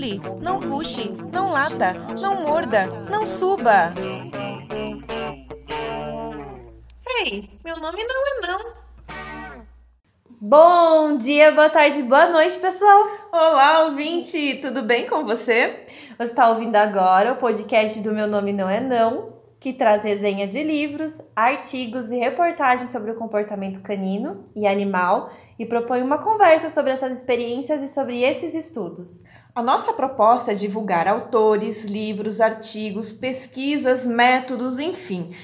pule, não puxe, não lata, não morda, não suba. Ei, meu nome não é não. Bom dia, boa tarde, boa noite, pessoal. Olá, ouvinte, tudo bem com você? Você está ouvindo agora o podcast do Meu Nome Não É Não, que traz resenha de livros, artigos e reportagens sobre o comportamento canino e animal e propõe uma conversa sobre essas experiências e sobre esses estudos. A nossa proposta é divulgar autores, livros, artigos, pesquisas, métodos, enfim,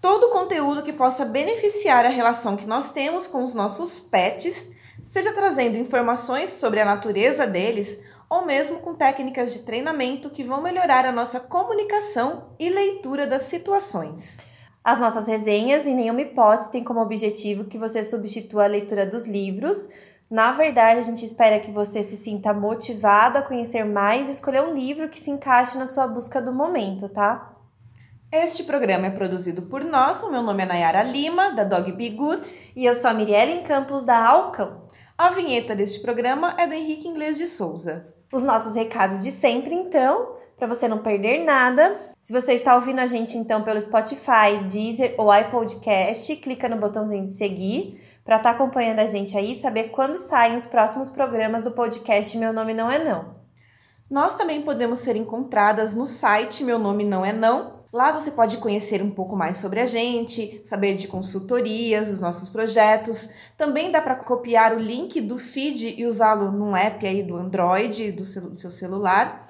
todo o conteúdo que possa beneficiar a relação que nós temos com os nossos pets, seja trazendo informações sobre a natureza deles ou mesmo com técnicas de treinamento que vão melhorar a nossa comunicação e leitura das situações. As nossas resenhas, em nenhuma hipótese, têm como objetivo que você substitua a leitura dos livros. Na verdade, a gente espera que você se sinta motivado a conhecer mais e escolher um livro que se encaixe na sua busca do momento, tá? Este programa é produzido por nós. O meu nome é Nayara Lima, da Dog Be Good. E eu sou a Mirelle Campos, da Alcão. A vinheta deste programa é do Henrique Inglês de Souza. Os nossos recados de sempre, então, para você não perder nada. Se você está ouvindo a gente, então, pelo Spotify, Deezer ou iPodcast, clica no botãozinho de seguir para estar tá acompanhando a gente aí e saber quando saem os próximos programas do podcast Meu Nome Não É Não. Nós também podemos ser encontradas no site Meu Nome Não É Não, Lá você pode conhecer um pouco mais sobre a gente, saber de consultorias, os nossos projetos. Também dá para copiar o link do feed e usá-lo num app aí do Android, do seu, do seu celular,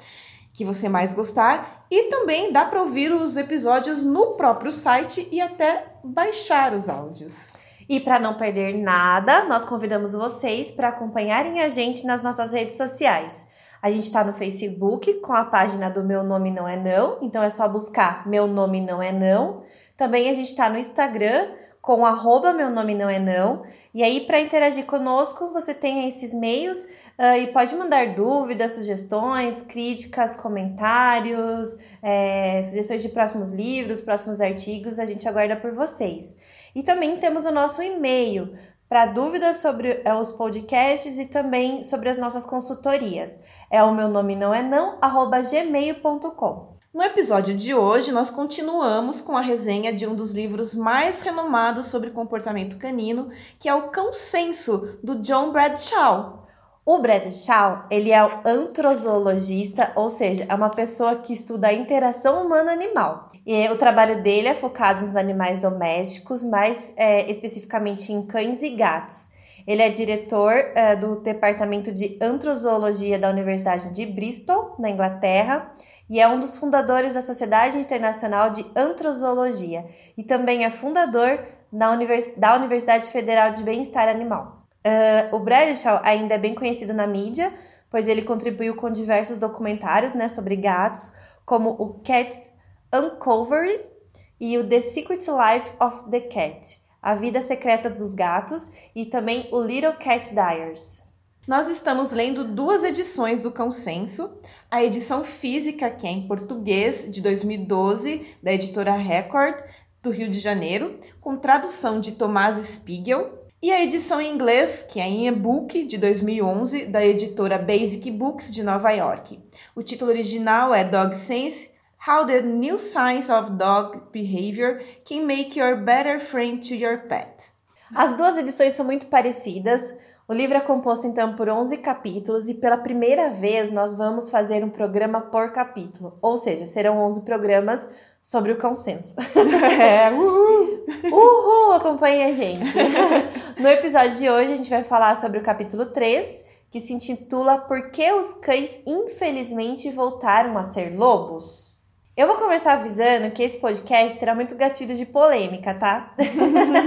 que você mais gostar. E também dá para ouvir os episódios no próprio site e até baixar os áudios. E para não perder nada, nós convidamos vocês para acompanharem a gente nas nossas redes sociais. A gente está no Facebook com a página do Meu Nome Não É Não, então é só buscar Meu Nome Não É Não. Também a gente está no Instagram com arroba Meu Nome Não É Não. E aí, para interagir conosco, você tem esses meios uh, e pode mandar dúvidas, sugestões, críticas, comentários, é, sugestões de próximos livros, próximos artigos, a gente aguarda por vocês. E também temos o nosso e-mail para dúvidas sobre é, os podcasts e também sobre as nossas consultorias. É o meu nome não é não, arroba gmail.com. No episódio de hoje, nós continuamos com a resenha de um dos livros mais renomados sobre comportamento canino, que é o Cão Senso, do John Bradshaw. O Bradshaw, ele é o antrozoologista, ou seja, é uma pessoa que estuda a interação humano-animal. E o trabalho dele é focado nos animais domésticos, mais é, especificamente em cães e gatos. Ele é diretor é, do Departamento de Antrozoologia da Universidade de Bristol, na Inglaterra, e é um dos fundadores da Sociedade Internacional de Antrozoologia e também é fundador da Universidade Federal de Bem-Estar Animal. Uh, o Bradshaw ainda é bem conhecido na mídia, pois ele contribuiu com diversos documentários né, sobre gatos, como o Cats Uncovered e o The Secret Life of the Cat, A Vida Secreta dos Gatos, e também o Little Cat Diaries. Nós estamos lendo duas edições do Cão Senso, a edição física, que é em português, de 2012, da editora Record, do Rio de Janeiro, com tradução de Tomás Spiegel, e a edição em inglês, que é em e-book de 2011, da editora Basic Books de Nova York. O título original é Dog Sense: How the New Science of Dog Behavior Can Make Your Better Friend to Your Pet. As duas edições são muito parecidas. O livro é composto então por 11 capítulos e pela primeira vez nós vamos fazer um programa por capítulo, ou seja, serão 11 programas sobre o consenso. É, uhul! Uhul, acompanhe a gente. No episódio de hoje a gente vai falar sobre o capítulo 3, que se intitula Por que os cães infelizmente voltaram a ser lobos? Eu vou começar avisando que esse podcast terá muito gatilho de polêmica, tá?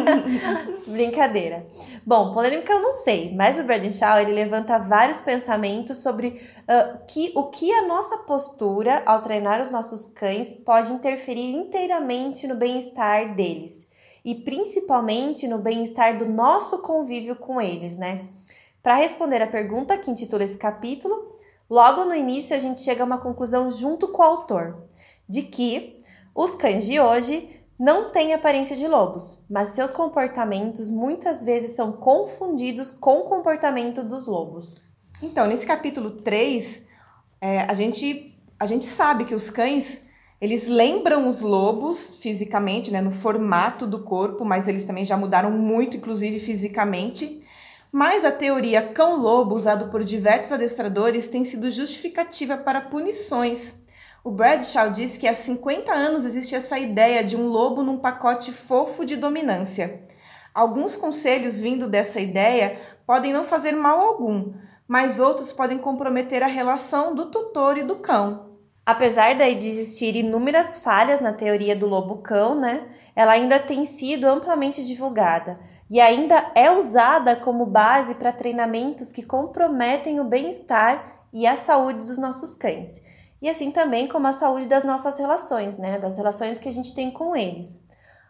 Brincadeira. Bom, polêmica eu não sei, mas o Braden Shaw ele levanta vários pensamentos sobre uh, que, o que a nossa postura ao treinar os nossos cães pode interferir inteiramente no bem-estar deles e principalmente no bem-estar do nosso convívio com eles, né? Para responder a pergunta que intitula esse capítulo, logo no início a gente chega a uma conclusão junto com o autor de que os cães de hoje não têm aparência de lobos, mas seus comportamentos muitas vezes são confundidos com o comportamento dos lobos. Então, nesse capítulo 3, É, a, gente, a gente sabe que os cães eles lembram os lobos fisicamente, né, no formato do corpo, mas eles também já mudaram muito, inclusive fisicamente. Mas a teoria cão-lobo, usado por diversos adestradores, tem sido justificativa para punições. O Bradshaw diz que há 50 anos existe essa ideia de um lobo num pacote fofo de dominância. Alguns conselhos vindo dessa ideia podem não fazer mal algum, mas outros podem comprometer a relação do tutor e do cão. Apesar de existir inúmeras falhas na teoria do lobo-cão, né, ela ainda tem sido amplamente divulgada e ainda é usada como base para treinamentos que comprometem o bem-estar e a saúde dos nossos cães. E assim também como a saúde das nossas relações, né? Das relações que a gente tem com eles.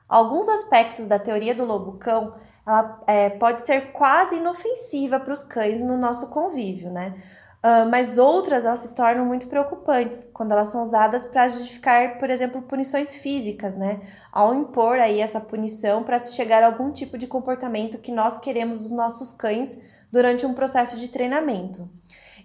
Alguns aspectos da teoria do lobo-cão ela é, pode ser quase inofensiva para os cães no nosso convívio, né? Uh, mas outras elas se tornam muito preocupantes quando elas são usadas para justificar, por exemplo, punições físicas, né? Ao impor aí essa punição para se chegar a algum tipo de comportamento que nós queremos dos nossos cães durante um processo de treinamento.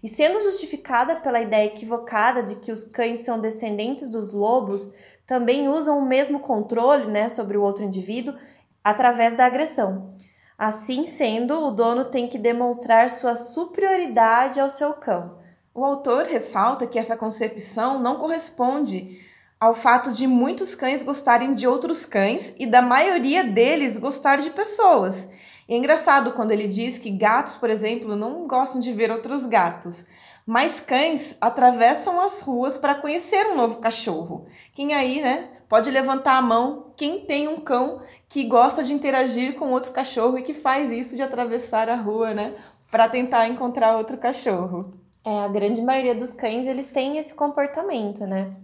E sendo justificada pela ideia equivocada de que os cães são descendentes dos lobos, também usam o mesmo controle né, sobre o outro indivíduo através da agressão. Assim sendo, o dono tem que demonstrar sua superioridade ao seu cão. O autor ressalta que essa concepção não corresponde ao fato de muitos cães gostarem de outros cães e da maioria deles gostar de pessoas. É engraçado quando ele diz que gatos, por exemplo, não gostam de ver outros gatos, mas cães atravessam as ruas para conhecer um novo cachorro. Quem aí, né, pode levantar a mão quem tem um cão que gosta de interagir com outro cachorro e que faz isso de atravessar a rua, né, para tentar encontrar outro cachorro. É, a grande maioria dos cães, eles têm esse comportamento, né?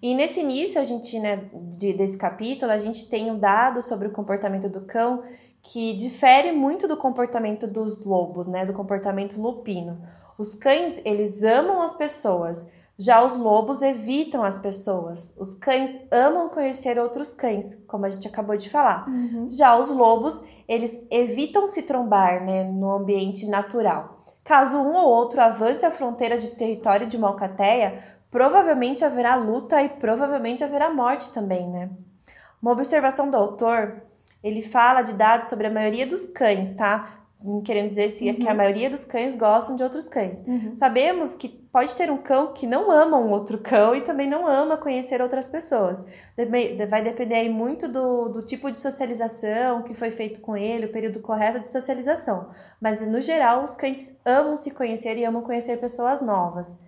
E nesse início, a gente, né, de, desse capítulo, a gente tem um dado sobre o comportamento do cão que difere muito do comportamento dos lobos, né, do comportamento lupino. Os cães, eles amam as pessoas, já os lobos evitam as pessoas. Os cães amam conhecer outros cães, como a gente acabou de falar. Uhum. Já os lobos, eles evitam se trombar né, no ambiente natural. Caso um ou outro avance a fronteira de território de uma alcateia, provavelmente haverá luta e provavelmente haverá morte também, né? Uma observação do autor, ele fala de dados sobre a maioria dos cães, tá? querendo dizer se uhum. que a uhum. maioria dos cães gostam de outros cães. Uhum. Sabemos que pode ter um cão que não ama um outro cão e também não ama conhecer outras pessoas. Vai depender aí muito do, do tipo de socialização que foi feito com ele, o período correto de socialização. Mas no geral, os cães amam se conhecer e amam conhecer pessoas novas.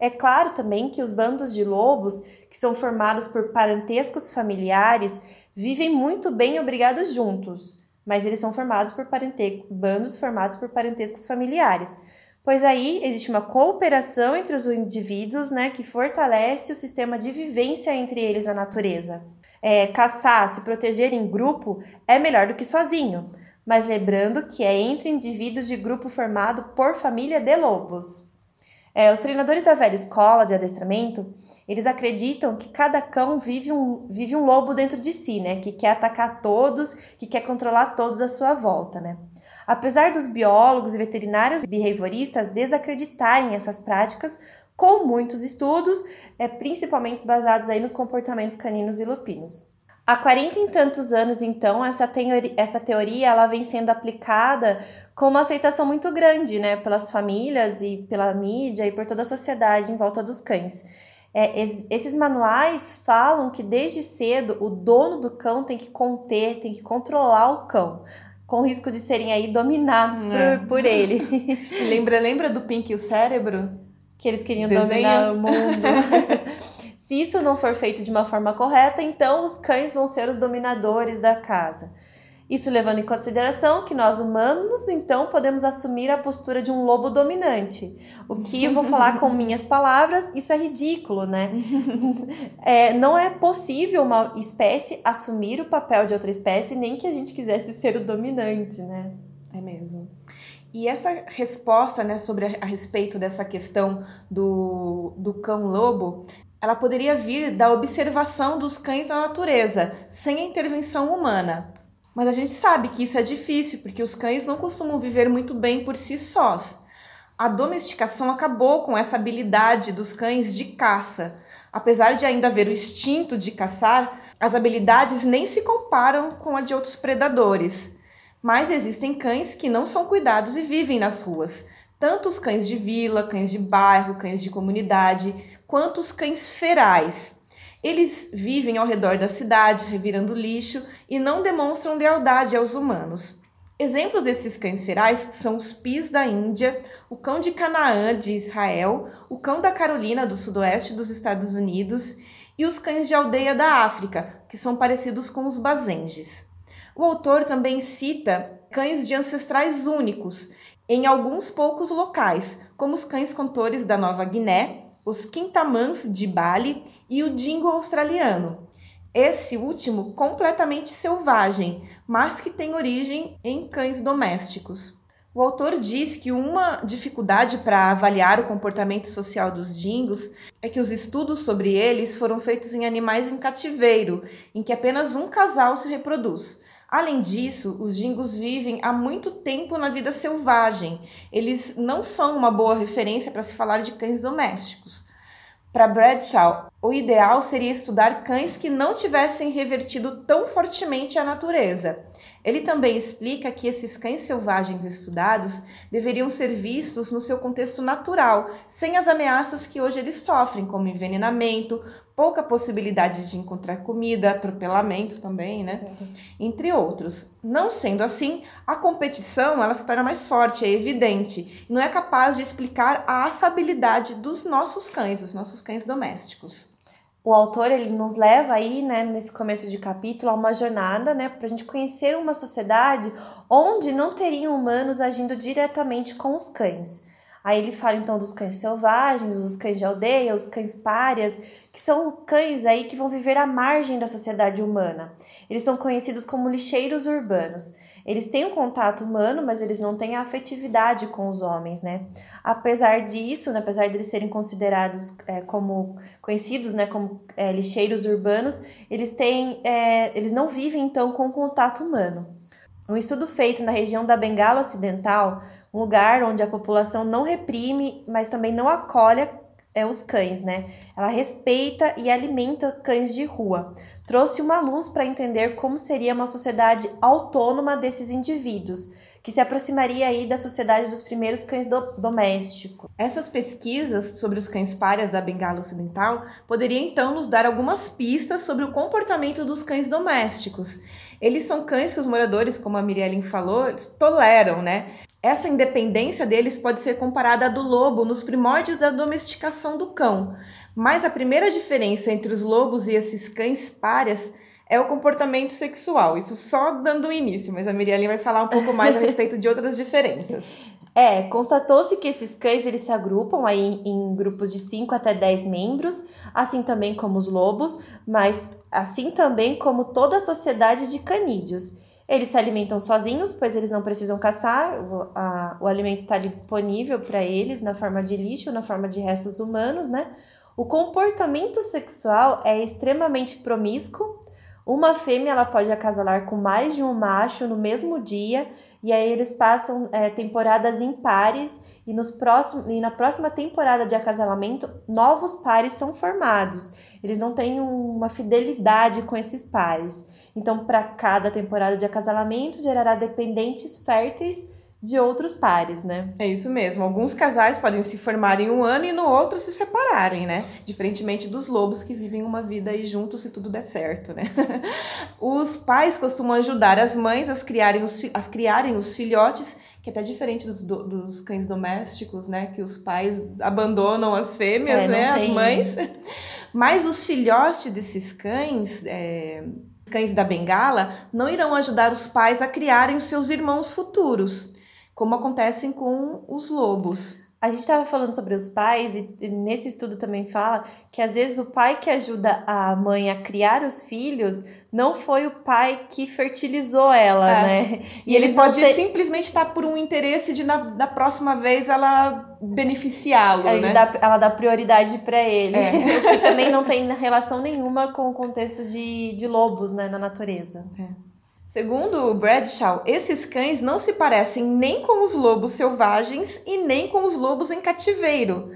É claro também que os bandos de lobos, que são formados por parentescos familiares, vivem muito bem obrigados juntos mas eles são formados por bandos formados por parentescos familiares. Pois aí existe uma cooperação entre os indivíduos, né, que fortalece o sistema de vivência entre eles na natureza. É, caçar, se proteger em grupo é melhor do que sozinho, mas lembrando que é entre indivíduos de grupo formado por família de lobos. É, os treinadores da velha escola de adestramento, eles acreditam que cada cão vive um, vive um lobo dentro de si, né? Que quer atacar todos, que quer controlar todos à sua volta, né? Apesar dos biólogos e veterinários behavioristas desacreditarem essas práticas, com muitos estudos, é, principalmente basados aí nos comportamentos caninos e lupinos. Há 40 e tantos anos, então, essa, teoria, essa teoria ela vem sendo aplicada com uma aceitação muito grande, né, pelas famílias e pela mídia e por toda a sociedade em volta dos cães. É, esses manuais falam que desde cedo o dono do cão tem que conter, tem que controlar o cão, com risco de serem aí dominados é. por, por ele. lembra, lembra do Pink e o cérebro? Que eles queriam Desenho. dominar o mundo. Se isso não for feito de uma forma correta, então os cães vão ser os dominadores da casa. Isso levando em consideração que nós humanos, então, podemos assumir a postura de um lobo dominante. O que eu vou falar com minhas palavras, isso é ridículo, né? É, não é possível uma espécie assumir o papel de outra espécie, nem que a gente quisesse ser o dominante, né? É mesmo. E essa resposta, né, sobre a, a respeito dessa questão do, do cão-lobo, ela poderia vir da observação dos cães na natureza, sem a intervenção humana. Mas a gente sabe que isso é difícil, porque os cães não costumam viver muito bem por si sós. A domesticação acabou com essa habilidade dos cães de caça. Apesar de ainda haver o instinto de caçar, as habilidades nem se comparam com a de outros predadores. Mas existem cães que não são cuidados e vivem nas ruas. Tanto os cães de vila, cães de bairro, cães de comunidade, quanto os cães ferais. Eles vivem ao redor da cidade, revirando lixo e não demonstram lealdade aos humanos. Exemplos desses cães ferais são os pis da Índia, o cão de Canaã de Israel, o cão da Carolina do sudoeste dos Estados Unidos e os cães de aldeia da África, que são parecidos com os bazenges. O autor também cita cães de ancestrais únicos em alguns poucos locais, como os cães contores da Nova Guiné, os quintamãs de Bali e o dingo australiano. Esse último completamente selvagem, mas que tem origem em cães domésticos. O autor diz que uma dificuldade para avaliar o comportamento social dos dingos é que os estudos sobre eles foram feitos em animais em cativeiro, em que apenas um casal se reproduz. Além disso, os dingos vivem há muito tempo na vida selvagem. Eles não são uma boa referência para se falar de cães domésticos. Para Bradshaw, o ideal seria estudar cães que não tivessem revertido tão fortemente a natureza. Ele também explica que esses cães selvagens estudados deveriam ser vistos no seu contexto natural, sem as ameaças que hoje eles sofrem, como envenenamento, pouca possibilidade de encontrar comida, atropelamento também, né? Entre outros. Não sendo assim, a competição ela se torna mais forte, é evidente, e não é capaz de explicar a afabilidade dos nossos cães, dos nossos cães domésticos o autor ele nos leva aí, né, nesse começo de capítulo, a uma jornada, né, para a gente conhecer uma sociedade onde não teriam humanos agindo diretamente com os cães. Aí ele fala então dos cães selvagens, dos cães de aldeia, os cães párias, que são cães aí que vão viver à margem da sociedade humana. Eles são conhecidos como lixeiros urbanos. Eles têm um contato humano, mas eles não têm a afetividade com os homens, né? Apesar disso, né, apesar de eles serem considerados é, como conhecidos, né, como é, lixeiros urbanos, eles têm, é, eles não vivem então com contato humano. Um estudo feito na região da Bengala Ocidental, um lugar onde a população não reprime, mas também não acolhe é, os cães, né? Ela respeita e alimenta cães de rua trouxe uma luz para entender como seria uma sociedade autônoma desses indivíduos, que se aproximaria aí da sociedade dos primeiros cães do domésticos. Essas pesquisas sobre os cães párias da Bengala Ocidental poderiam então nos dar algumas pistas sobre o comportamento dos cães domésticos. Eles são cães que os moradores, como a Mirielle falou, toleram, né? Essa independência deles pode ser comparada à do lobo nos primórdios da domesticação do cão. Mas a primeira diferença entre os lobos e esses cães párias é o comportamento sexual. Isso só dando início, mas a Miriam vai falar um pouco mais a respeito de outras diferenças. É, constatou-se que esses cães eles se agrupam aí em, grupos de 5 até 10 membros, assim também como os lobos, mas assim também como toda a sociedade de canídeos. Eles se alimentam sozinhos, pois eles não precisam caçar, o, a, o alimento está ali disponível para eles na forma de lixo, na forma de restos humanos, né? O comportamento sexual é extremamente promíscuo. Uma fêmea ela pode acasalar com mais de um macho no mesmo dia e aí eles passam é, temporadas impares e, nos próximos, e na próxima temporada de acasalamento novos pares são formados. Eles não têm uma fidelidade com esses pares. Então, para cada temporada de acasalamento gerará dependentes férteis de outros pares, né? É isso mesmo. Alguns casais podem se formar em um ano e no outro se separarem, né? Diferentemente dos lobos que vivem uma vida aí juntos se tudo der certo, né? os pais costumam ajudar as mães a criarem os, a criarem os filhotes, que é até diferente dos, dos cães domésticos, né? Que os pais abandonam as fêmeas, é, né? As mães. Mas os filhotes desses cães. É cães da bengala não irão ajudar os pais a criarem os seus irmãos futuros como acontecem com os lobos. A gente estava falando sobre os pais e nesse estudo também fala que às vezes o pai que ajuda a mãe a criar os filhos não foi o pai que fertilizou ela, é. né? E, e ele pode ter... simplesmente estar tá por um interesse de na, na próxima vez ela beneficiá-lo, né? Dá, ela dá prioridade para ele. É. que também não tem relação nenhuma com o contexto de, de lobos, né, na natureza. É. Segundo Bradshaw, esses cães não se parecem nem com os lobos selvagens e nem com os lobos em cativeiro.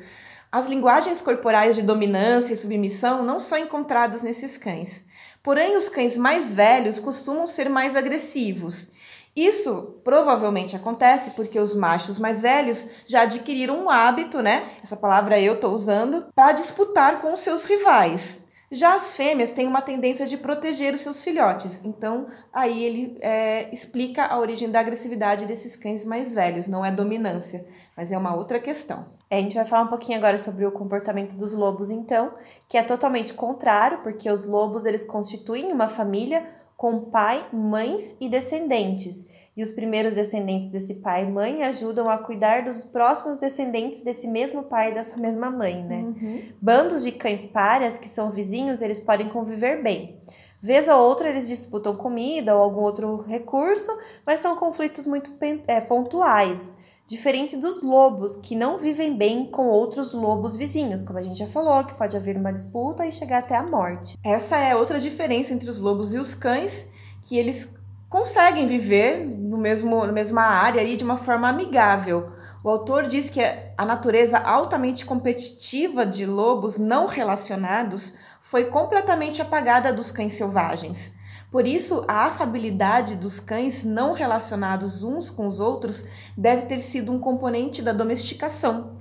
As linguagens corporais de dominância e submissão não são encontradas nesses cães. Porém, os cães mais velhos costumam ser mais agressivos. Isso provavelmente acontece porque os machos mais velhos já adquiriram um hábito, né? Essa palavra eu estou usando, para disputar com os seus rivais. Já as fêmeas têm uma tendência de proteger os seus filhotes, então aí ele é, explica a origem da agressividade desses cães mais velhos, não é dominância, mas é uma outra questão. É, a gente vai falar um pouquinho agora sobre o comportamento dos lobos, então, que é totalmente contrário, porque os lobos eles constituem uma família com pai, mães e descendentes e os primeiros descendentes desse pai e mãe ajudam a cuidar dos próximos descendentes desse mesmo pai e dessa mesma mãe, né? Uhum. Bandos de cães párias, que são vizinhos, eles podem conviver bem. Vez ou outra eles disputam comida ou algum outro recurso, mas são conflitos muito é, pontuais. Diferente dos lobos, que não vivem bem com outros lobos vizinhos, como a gente já falou, que pode haver uma disputa e chegar até a morte. Essa é outra diferença entre os lobos e os cães, que eles conseguem viver no mesmo, na mesma área e de uma forma amigável. O autor diz que a natureza altamente competitiva de lobos não relacionados foi completamente apagada dos cães selvagens. Por isso, a afabilidade dos cães não relacionados uns com os outros deve ter sido um componente da domesticação.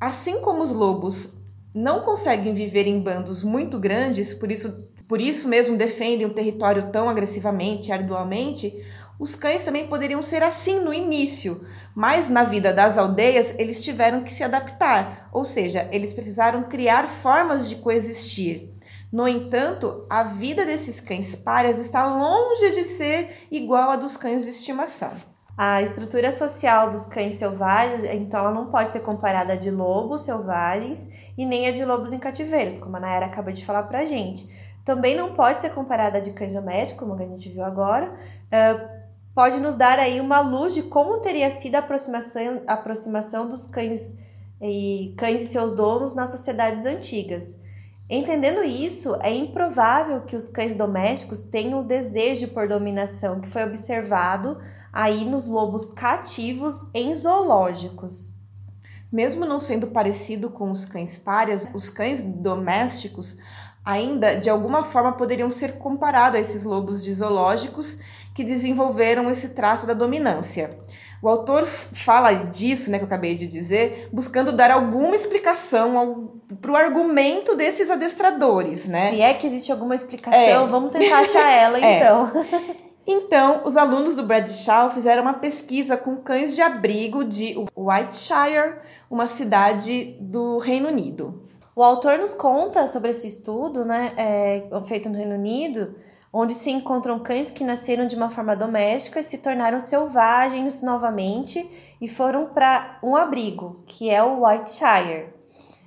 Assim como os lobos não conseguem viver em bandos muito grandes, por isso por isso mesmo defendem um território tão agressivamente, arduamente, os cães também poderiam ser assim no início, mas na vida das aldeias eles tiveram que se adaptar, ou seja, eles precisaram criar formas de coexistir. No entanto, a vida desses cães párias está longe de ser igual à dos cães de estimação. A estrutura social dos cães selvagens, então, ela não pode ser comparada a de lobos selvagens e nem a de lobos em cativeiros, como a Nayara acabou de falar pra gente também não pode ser comparada de cães domésticos, como a gente viu agora. Uh, pode nos dar aí uma luz de como teria sido a aproximação, a aproximação dos cães e cães e seus donos nas sociedades antigas. Entendendo isso, é improvável que os cães domésticos tenham o desejo por dominação que foi observado aí nos lobos cativos em zoológicos. Mesmo não sendo parecido com os cães párias, os cães domésticos ainda de alguma forma poderiam ser comparados a esses lobos de zoológicos que desenvolveram esse traço da dominância. O autor fala disso, né, que eu acabei de dizer, buscando dar alguma explicação para o argumento desses adestradores, né? Se é que existe alguma explicação, é. vamos tentar achar ela, é. então. Então, os alunos do Bradshaw fizeram uma pesquisa com cães de abrigo de Whiteshire, uma cidade do Reino Unido. O autor nos conta sobre esse estudo, né, é, feito no Reino Unido, onde se encontram cães que nasceram de uma forma doméstica e se tornaram selvagens novamente e foram para um abrigo, que é o Whiteshire.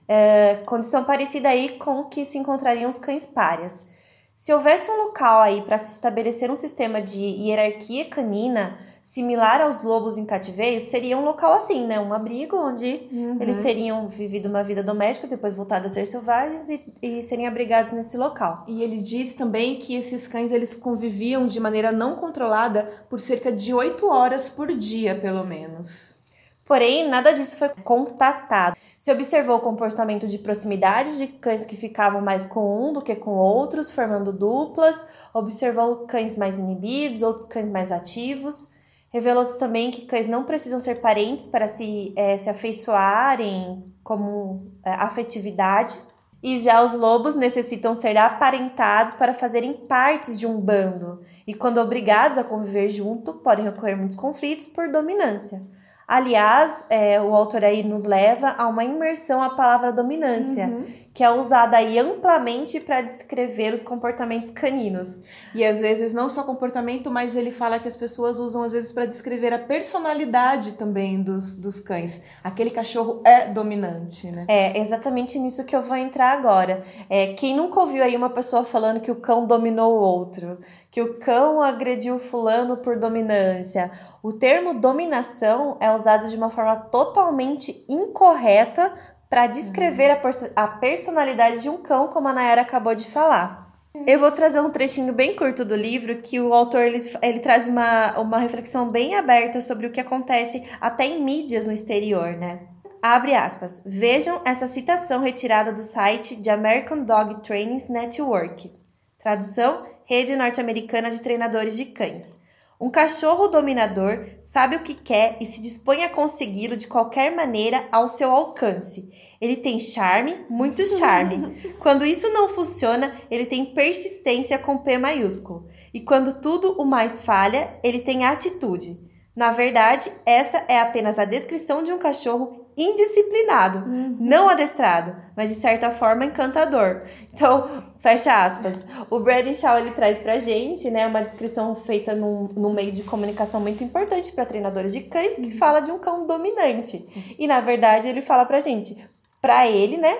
É, condição parecida aí com que se encontrariam os cães párias. Se houvesse um local aí para se estabelecer um sistema de hierarquia canina, similar aos lobos em cativeiro, seria um local assim, né? Um abrigo onde uhum. eles teriam vivido uma vida doméstica, depois voltado a ser selvagens e, e seriam abrigados nesse local. E ele diz também que esses cães eles conviviam de maneira não controlada por cerca de oito horas por dia, pelo menos. Porém, nada disso foi constatado. Se observou o comportamento de proximidade de cães que ficavam mais com um do que com outros, formando duplas, observou cães mais inibidos, outros cães mais ativos. Revelou-se também que cães não precisam ser parentes para se, é, se afeiçoarem como é, afetividade. E já os lobos necessitam ser aparentados para fazerem partes de um bando. E quando obrigados a conviver junto, podem ocorrer muitos conflitos por dominância. Aliás, é, o autor aí nos leva a uma imersão à palavra dominância, uhum. Que é usada aí amplamente para descrever os comportamentos caninos. E às vezes não só comportamento, mas ele fala que as pessoas usam às vezes para descrever a personalidade também dos, dos cães. Aquele cachorro é dominante, né? É exatamente nisso que eu vou entrar agora. É, quem nunca ouviu aí uma pessoa falando que o cão dominou o outro? que o cão agrediu fulano por dominância. O termo dominação é usado de uma forma totalmente incorreta para descrever a, a, personalidade de um cão, como a Nayara acabou de falar. Eu vou trazer um trechinho bem curto do livro que o autor ele, ele traz uma, uma reflexão bem aberta sobre o que acontece até em mídias no exterior, né? Abre aspas. Vejam essa citação retirada do site de American Dog Trainings Network. Tradução: Rede Norte-Americana de Treinadores de Cães. Um cachorro dominador sabe o que quer e se dispõe a consegui-lo de qualquer maneira ao seu alcance. Ele tem charme, muito charme. quando isso não funciona, ele tem persistência com P maiúsculo. E quando tudo o mais falha, ele tem atitude. Na verdade, essa é apenas a descrição de um cachorro indisciplinado, uhum. não adestrado, mas de certa forma encantador. Então, fecha aspas. O Braden Shaw ele traz pra gente, né, uma descrição feita num, num meio de comunicação muito importante para treinadores de cães que uhum. fala de um cão dominante. E na verdade, ele fala pra gente, pra ele, né?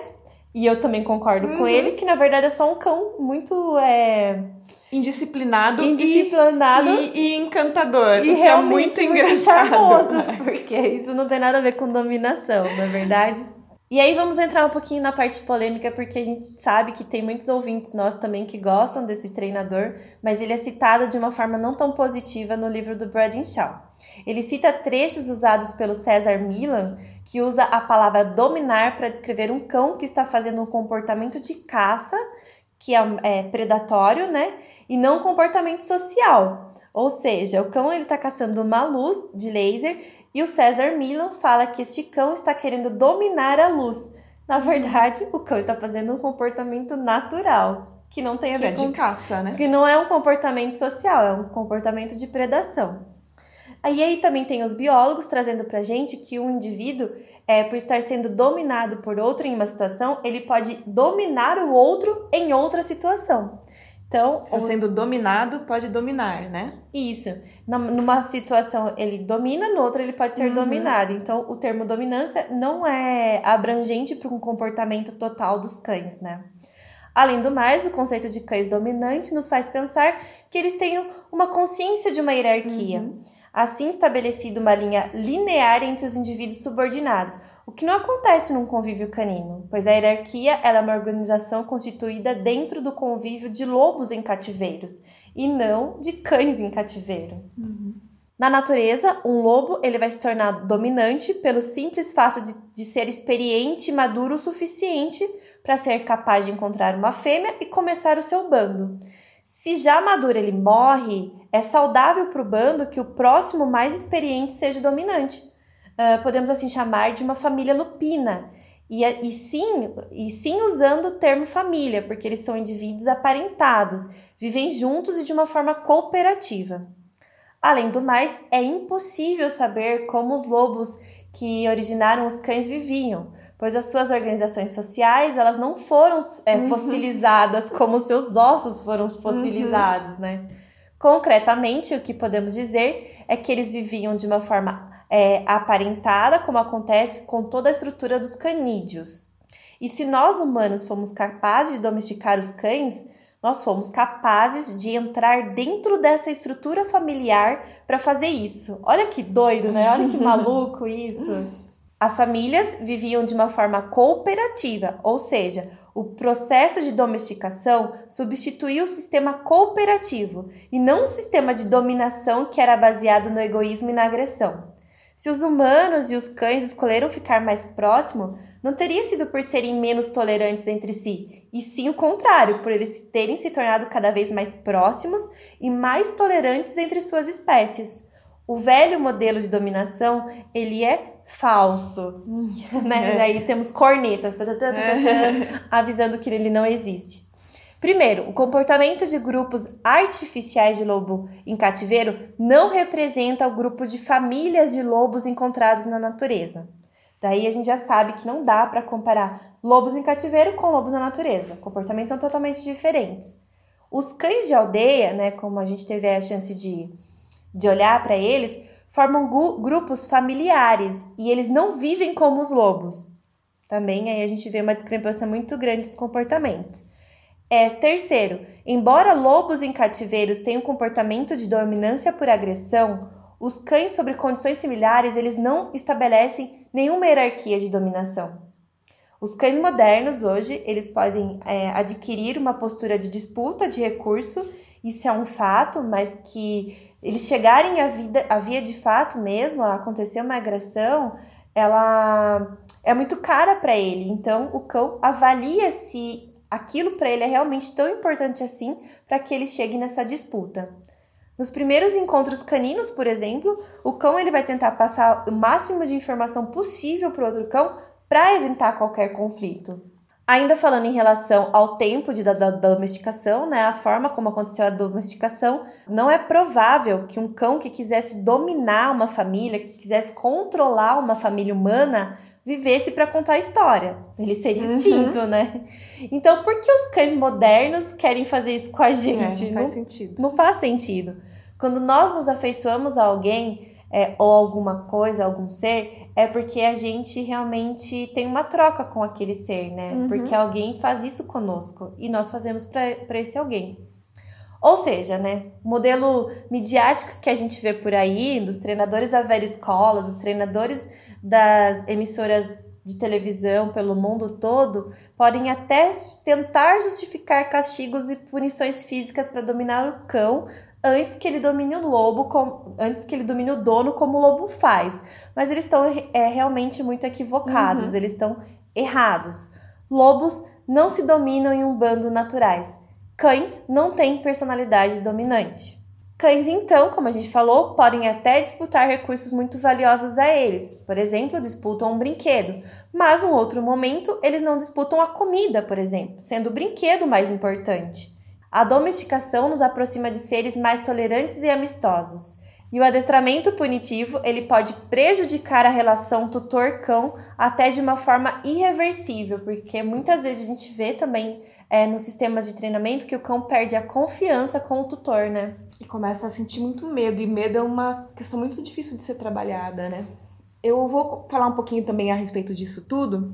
E eu também concordo uhum. com ele que na verdade é só um cão muito é indisciplinado, indisciplinado e, e, e encantador. E é realmente é muito, muito charmoso, porque isso não tem nada a ver com dominação, não é verdade? E aí vamos entrar um pouquinho na parte polêmica, porque a gente sabe que tem muitos ouvintes nossos também que gostam desse treinador, mas ele é citado de uma forma não tão positiva no livro do Braden Shaw. Ele cita trechos usados pelo César Milan, que usa a palavra dominar para descrever um cão que está fazendo um comportamento de caça que é, é, predatório, né? E não comportamento social. Ou seja, o cão ele está caçando uma luz de laser e o César Milan fala que este cão está querendo dominar a luz. Na verdade, o cão está fazendo um comportamento natural, que não tem a ver é com de caça, né? Que não é um comportamento social, é um comportamento de predação. Aí aí também tem os biólogos trazendo pra gente que um indivíduo é, por estar sendo dominado por outro em uma situação, ele pode dominar o outro em outra situação. Então, está sendo dominado, pode dominar, né? Isso. Numa situação ele domina, no outro ele pode ser uhum. dominado. Então, o termo dominância não é abrangente para um comportamento total dos cães, né? Além do mais, o conceito de cães dominante nos faz pensar que eles têm uma consciência de uma hierarquia. Uhum assim estabelecido uma linha linear entre os indivíduos subordinados, o que não acontece num convívio canino, pois a hierarquia é uma organização constituída dentro do convívio de lobos em cativeiros e não de cães em cativeiro. Uhum. Na natureza, um lobo ele vai se tornar dominante pelo simples fato de, de ser experiente e maduro o suficiente para ser capaz de encontrar uma fêmea e começar o seu bando. Se já maduro ele morre, é saudável para o bando que o próximo mais experiente seja o dominante. Uh, podemos assim chamar de uma família lupina. E, e, sim, e sim usando o termo família, porque eles são indivíduos aparentados, vivem juntos e de uma forma cooperativa. Além do mais, é impossível saber como os lobos que originaram os cães viviam, pois as suas organizações sociais elas não foram é, uhum. fossilizadas como seus ossos foram fossilizados, uhum. né? Concretamente, o que podemos dizer é que eles viviam de uma forma é, aparentada, como acontece com toda a estrutura dos canídeos. E se nós humanos fomos capazes de domesticar os cães, nós fomos capazes de entrar dentro dessa estrutura familiar para fazer isso. Olha que doido, né? Olha que maluco isso. As famílias viviam de uma forma cooperativa, ou seja, o processo de domesticação substituiu o sistema cooperativo e não um sistema de dominação que era baseado no egoísmo e na agressão. Se os humanos e os cães escolheram ficar mais próximos, não teria sido por serem menos tolerantes entre si, e sim o contrário, por eles terem se tornado cada vez mais próximos e mais tolerantes entre suas espécies. O velho modelo de dominação, ele é falso, né? É. Aí temos cornetas tá, tá, tá, avisando que ele não existe. Primeiro, o comportamento de grupos artificiais de lobo em cativeiro não representa o grupo de famílias de lobos encontrados na natureza. Daí a gente já sabe que não dá para comparar lobos em cativeiro com lobos na natureza. Comportamentos são totalmente diferentes. Os cães de aldeia, né, como a gente teve a chance de, de olhar para eles, formam grupos familiares e eles não vivem como os lobos. Também aí a gente vê uma discrepância muito grande dos comportamentos. É, terceiro, embora lobos em cativeiros tenham comportamento de dominância por agressão, os cães sobre condições similares eles não estabelecem nenhuma hierarquia de dominação. Os cães modernos hoje, eles podem é, adquirir uma postura de disputa de recurso, isso é um fato, mas que eles chegarem à, vida, à via de fato mesmo, a acontecer uma agressão, ela é muito cara para ele. Então, o cão avalia se aquilo para ele é realmente tão importante assim para que ele chegue nessa disputa. Nos primeiros encontros caninos, por exemplo, o cão ele vai tentar passar o máximo de informação possível para o outro cão para evitar qualquer conflito. Ainda falando em relação ao tempo de, da, da, domesticação, né, a forma como aconteceu a domesticação, não é provável que um cão que quisesse dominar uma família, que quisesse controlar uma família humana, vivesse para contar a história. Ele seria uhum. instinto, né? Então, por que os cães modernos querem fazer isso com a gente? É, não faz não, sentido. Não faz sentido. Quando nós nos afeiçoamos a alguém é, ou alguma coisa, algum ser, é porque a gente realmente tem uma troca com aquele ser, né? Uhum. Porque alguém faz isso conosco e nós fazemos para esse alguém. Ou seja, né, o modelo midiático que a gente vê por aí, dos treinadores da velha escola, dos treinadores das emissoras de televisão pelo mundo todo, podem até tentar justificar castigos e punições físicas para dominar o cão antes que ele domine o lobo, com, antes que ele domine o dono como o lobo faz. Mas eles estão é, realmente muito equivocados, uhum. eles estão errados. Lobos não se dominam em um bando naturais. Cães não têm personalidade dominante. Cães, então, como a gente falou, podem até disputar recursos muito valiosos a eles. Por exemplo, disputam um brinquedo. Mas, num outro momento, eles não disputam a comida, por exemplo, sendo o brinquedo mais importante. A domesticação nos aproxima de seres mais tolerantes e amistosos. E o adestramento punitivo, ele pode prejudicar a relação tutor-cão até de uma forma irreversível, porque muitas vezes a gente vê também é, nos sistemas de treinamento que o cão perde a confiança com o tutor, né? E começa a sentir muito medo, e medo é uma questão muito difícil de ser trabalhada, né? Eu vou falar um pouquinho também a respeito disso tudo,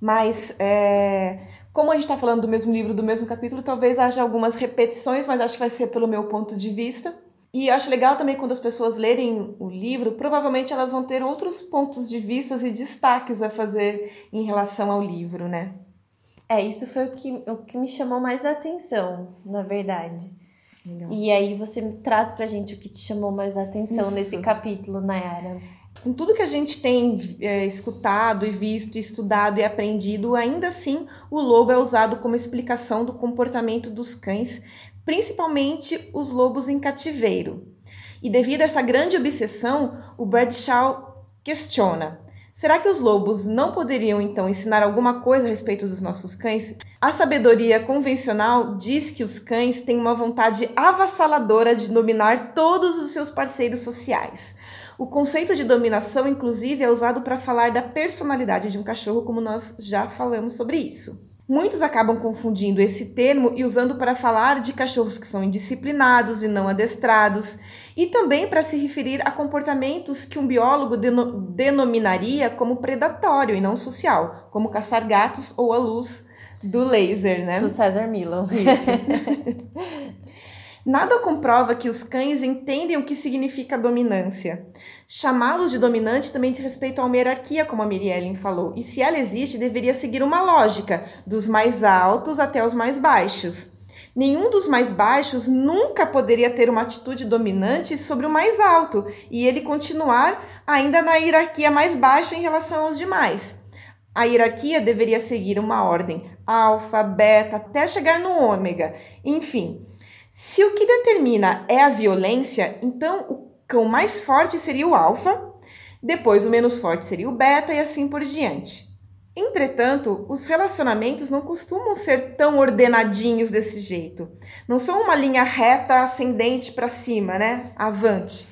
mas é, como a gente está falando do mesmo livro, do mesmo capítulo, talvez haja algumas repetições, mas acho que vai ser pelo meu ponto de vista. E acho legal também quando as pessoas lerem o livro, provavelmente elas vão ter outros pontos de vista e destaques a fazer em relação ao livro, né? É, isso foi o que, o que me chamou mais a atenção, na verdade. Legal. E aí você traz pra gente o que te chamou mais a atenção isso. nesse capítulo, Nayara. Com tudo que a gente tem é, escutado e visto, estudado e aprendido, ainda assim o lobo é usado como explicação do comportamento dos cães, principalmente os lobos em cativeiro. E devido a essa grande obsessão, o Bradshaw questiona: Será que os lobos não poderiam então ensinar alguma coisa a respeito dos nossos cães? A sabedoria convencional diz que os cães têm uma vontade avassaladora de dominar todos os seus parceiros sociais. O conceito de dominação, inclusive, é usado para falar da personalidade de um cachorro, como nós já falamos sobre isso. Muitos acabam confundindo esse termo e usando para falar de cachorros que são indisciplinados e não adestrados, e também para se referir a comportamentos que um biólogo deno denominaria como predatório e não social, como caçar gatos ou a luz do laser, né? Do César Milo. Isso. Nada comprova que os cães entendem o que significa dominância. Chamá-los de dominante também diz respeito a uma hierarquia, como a Miriellen falou, e se ela existe, deveria seguir uma lógica, dos mais altos até os mais baixos. Nenhum dos mais baixos nunca poderia ter uma atitude dominante sobre o mais alto e ele continuar ainda na hierarquia mais baixa em relação aos demais. A hierarquia deveria seguir uma ordem alfa, beta, até chegar no ômega. Enfim, se o que determina é a violência, então o cão mais forte seria o alfa, depois o menos forte seria o beta e assim por diante. Entretanto, os relacionamentos não costumam ser tão ordenadinhos desse jeito. Não são uma linha reta ascendente para cima, né? Avante.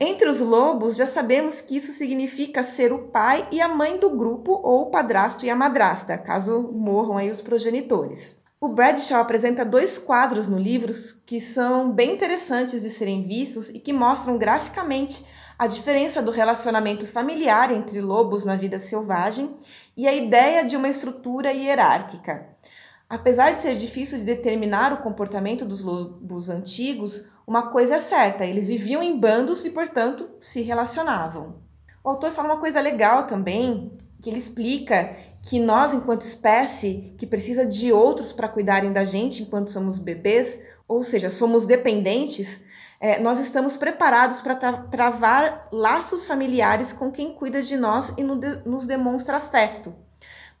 Entre os lobos, já sabemos que isso significa ser o pai e a mãe do grupo ou o padrasto e a madrasta, caso morram aí os progenitores. O Bradshaw apresenta dois quadros no livro que são bem interessantes de serem vistos e que mostram graficamente a diferença do relacionamento familiar entre lobos na vida selvagem e a ideia de uma estrutura hierárquica. Apesar de ser difícil de determinar o comportamento dos lobos antigos, uma coisa é certa: eles viviam em bandos e, portanto, se relacionavam. O autor fala uma coisa legal também, que ele explica que nós, enquanto espécie, que precisa de outros para cuidarem da gente enquanto somos bebês, ou seja, somos dependentes, é, nós estamos preparados para tra travar laços familiares com quem cuida de nós e no de nos demonstra afeto.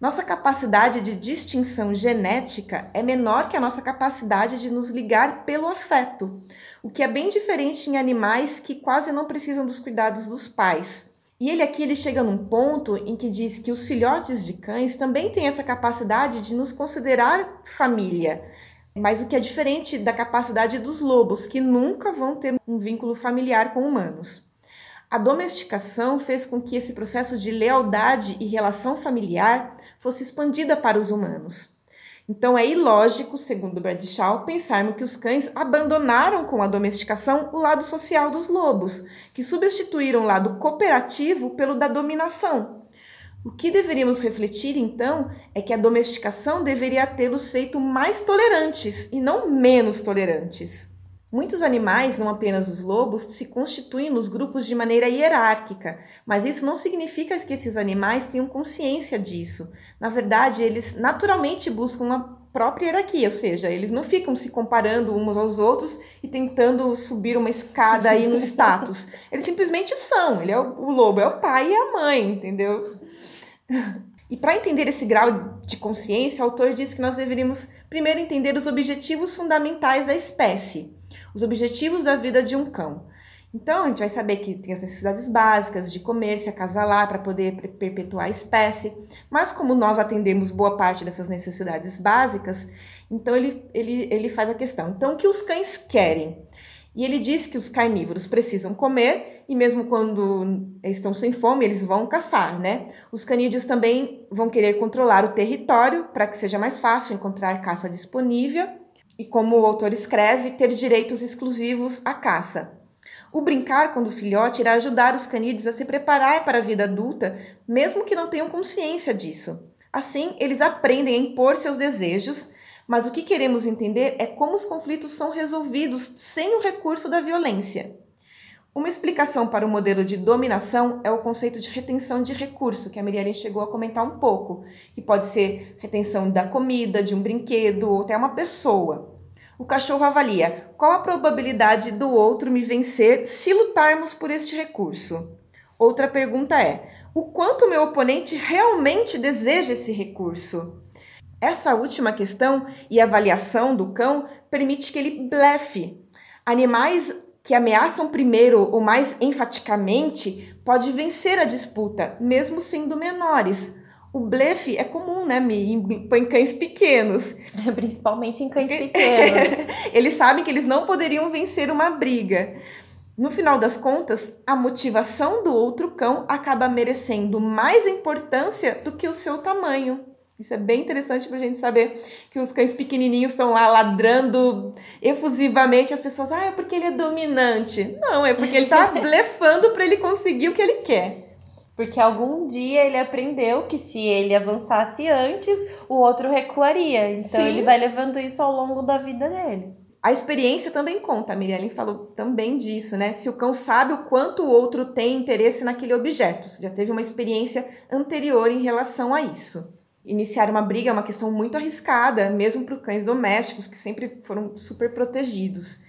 Nossa capacidade de distinção genética é menor que a nossa capacidade de nos ligar pelo afeto, o que é bem diferente em animais que quase não precisam dos cuidados dos pais. E ele aqui ele chega num ponto em que diz que os filhotes de cães também têm essa capacidade de nos considerar família, mas o que é diferente da capacidade dos lobos, que nunca vão ter um vínculo familiar com humanos. A domesticação fez com que esse processo de lealdade e relação familiar fosse expandida para os humanos. Então é ilógico, segundo Bradshaw, pensarmos que os cães abandonaram com a domesticação o lado social dos lobos, que substituíram o lado cooperativo pelo da dominação. O que deveríamos refletir então é que a domesticação deveria tê-los feito mais tolerantes e não menos tolerantes. Muitos animais, não apenas os lobos, se constituem nos grupos de maneira hierárquica, mas isso não significa que esses animais tenham consciência disso. Na verdade, eles naturalmente buscam uma própria hierarquia, ou seja, eles não ficam se comparando uns aos outros e tentando subir uma escada aí no status. Eles simplesmente são. Ele é o, o lobo, é o pai e a mãe, entendeu? E para entender esse grau de consciência, o autor diz que nós deveríamos primeiro entender os objetivos fundamentais da espécie os objetivos da vida de um cão. Então, a gente vai saber que tem as necessidades básicas de comer, se acasalar para poder perpetuar a espécie, mas como nós atendemos boa parte dessas necessidades básicas, então ele, ele, ele faz a questão. Então, o que os cães querem? E ele diz que os carnívoros precisam comer e mesmo quando estão sem fome, eles vão caçar, né? Os canídeos também vão querer controlar o território para que seja mais fácil encontrar caça disponível e, como o autor escreve, ter direitos exclusivos à caça. O brincar quando filhote irá ajudar os canídeos a se preparar para a vida adulta, mesmo que não tenham consciência disso. Assim, eles aprendem a impor seus desejos, mas o que queremos entender é como os conflitos são resolvidos sem o recurso da violência. Uma explicação para o modelo de dominação é o conceito de retenção de recurso, que a Miriam chegou a comentar um pouco, que pode ser retenção da comida, de um brinquedo ou até uma pessoa. O cachorro avalia qual a probabilidade do outro me vencer se lutarmos por este recurso. Outra pergunta é: o quanto meu oponente realmente deseja esse recurso? Essa última questão e avaliação do cão permite que ele blefe. Animais que ameaçam primeiro ou mais enfaticamente pode vencer a disputa, mesmo sendo menores. O blefe é comum, né, Mi? Em cães pequenos. Principalmente em cães pequenos. eles sabem que eles não poderiam vencer uma briga. No final das contas, a motivação do outro cão acaba merecendo mais importância do que o seu tamanho. Isso é bem interessante para a gente saber que os cães pequenininhos estão lá ladrando efusivamente. As pessoas, ah, é porque ele é dominante. Não, é porque ele está blefando para ele conseguir o que ele quer. Porque algum dia ele aprendeu que se ele avançasse antes, o outro recuaria. Então Sim. ele vai levando isso ao longo da vida dele. A experiência também conta, a Miriam falou também disso, né? Se o cão sabe o quanto o outro tem interesse naquele objeto, se já teve uma experiência anterior em relação a isso. Iniciar uma briga é uma questão muito arriscada, mesmo para cães domésticos, que sempre foram super protegidos.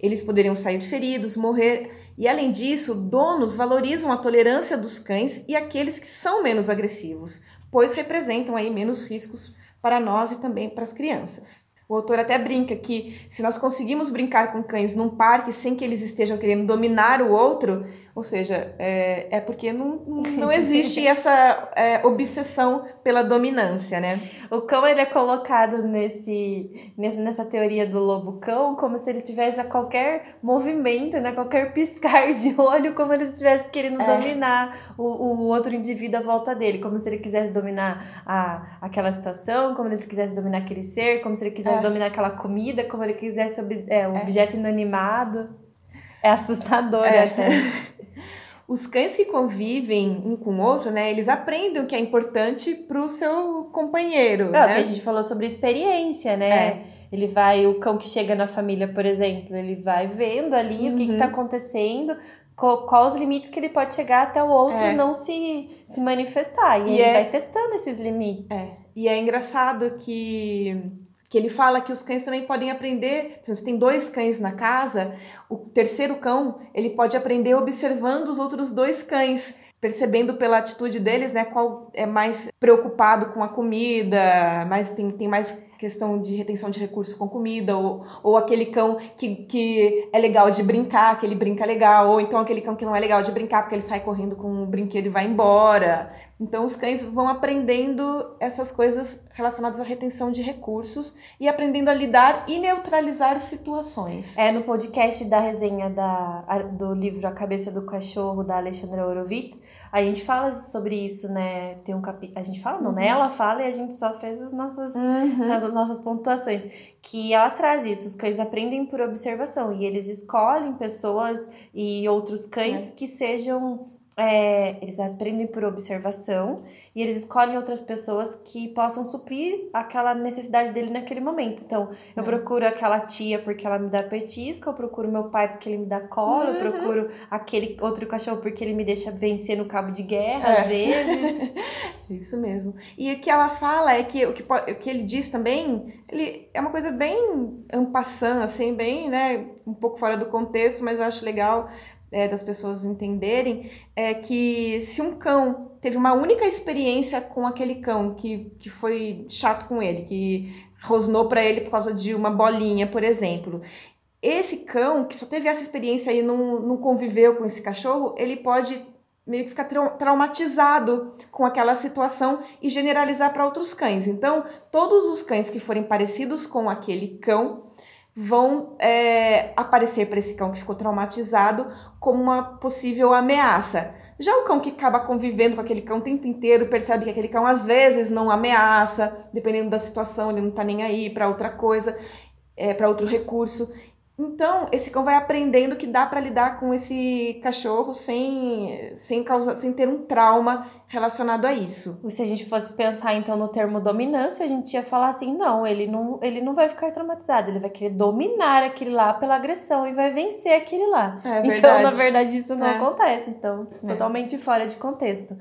Eles poderiam sair feridos, morrer, e além disso, donos valorizam a tolerância dos cães e aqueles que são menos agressivos, pois representam aí menos riscos para nós e também para as crianças. O autor até brinca que se nós conseguimos brincar com cães num parque sem que eles estejam querendo dominar o outro, ou seja, é, é porque não, não existe essa é, obsessão pela dominância, né? O cão ele é colocado nesse, nessa teoria do lobo-cão como se ele tivesse a qualquer movimento, né? qualquer piscar de olho, como ele estivesse querendo é. dominar o, o outro indivíduo à volta dele, como se ele quisesse dominar a, aquela situação, como se ele quisesse dominar aquele ser, como se ele quisesse é. dominar aquela comida, como ele quisesse ob, é, um é. objeto inanimado. É assustador é. até. os cães que convivem um com o outro, né, eles aprendem o que é importante para o seu companheiro. É, né? a gente falou sobre experiência, né? É. Ele vai, o cão que chega na família, por exemplo, ele vai vendo ali uhum. o que está acontecendo, qual os limites que ele pode chegar até o outro é. não se, se manifestar. E, e ele é... vai testando esses limites. É. E é engraçado que que ele fala que os cães também podem aprender, se tem dois cães na casa, o terceiro cão, ele pode aprender observando os outros dois cães, percebendo pela atitude deles, né, qual é mais preocupado com a comida, mais tem, tem mais questão de retenção de recursos com comida, ou, ou aquele cão que, que é legal de brincar, que ele brinca legal, ou então aquele cão que não é legal de brincar porque ele sai correndo com o brinquedo e vai embora. Então os cães vão aprendendo essas coisas relacionadas à retenção de recursos e aprendendo a lidar e neutralizar situações. É no podcast da resenha da, do livro A Cabeça do Cachorro, da Alexandra Horowitz, a gente fala sobre isso, né? Tem um capi... A gente fala, não, né? uhum. Ela fala e a gente só fez as nossas, uhum. as nossas pontuações. Que ela traz isso, os cães aprendem por observação e eles escolhem pessoas e outros cães é. que sejam é, eles aprendem por observação e eles escolhem outras pessoas que possam suprir aquela necessidade dele naquele momento. Então, eu é. procuro aquela tia porque ela me dá petisco, eu procuro meu pai porque ele me dá colo, uhum. eu procuro aquele outro cachorro porque ele me deixa vencer no cabo de guerra, é. às vezes. Isso mesmo. E o que ela fala é que o que, o que ele diz também, ele é uma coisa bem ampassando, assim, bem, né, um pouco fora do contexto, mas eu acho legal é, das pessoas entenderem é que se um cão teve uma única experiência com aquele cão que, que foi chato com ele, que rosnou para ele por causa de uma bolinha, por exemplo. Esse cão que só teve essa experiência e não, não conviveu com esse cachorro, ele pode meio que ficar traumatizado com aquela situação e generalizar para outros cães. Então, todos os cães que forem parecidos com aquele cão, vão é, aparecer para esse cão que ficou traumatizado como uma possível ameaça. Já o cão que acaba convivendo com aquele cão o tempo inteiro percebe que aquele cão às vezes não ameaça, dependendo da situação, ele não está nem aí para outra coisa, é, para outro recurso. Então, esse cão vai aprendendo que dá para lidar com esse cachorro sem, sem, causar, sem ter um trauma relacionado a isso. Se a gente fosse pensar então no termo dominância, a gente ia falar assim: não, ele não, ele não vai ficar traumatizado, ele vai querer dominar aquele lá pela agressão e vai vencer aquele lá. É, então, na verdade, isso não é. acontece. Então, é. totalmente fora de contexto.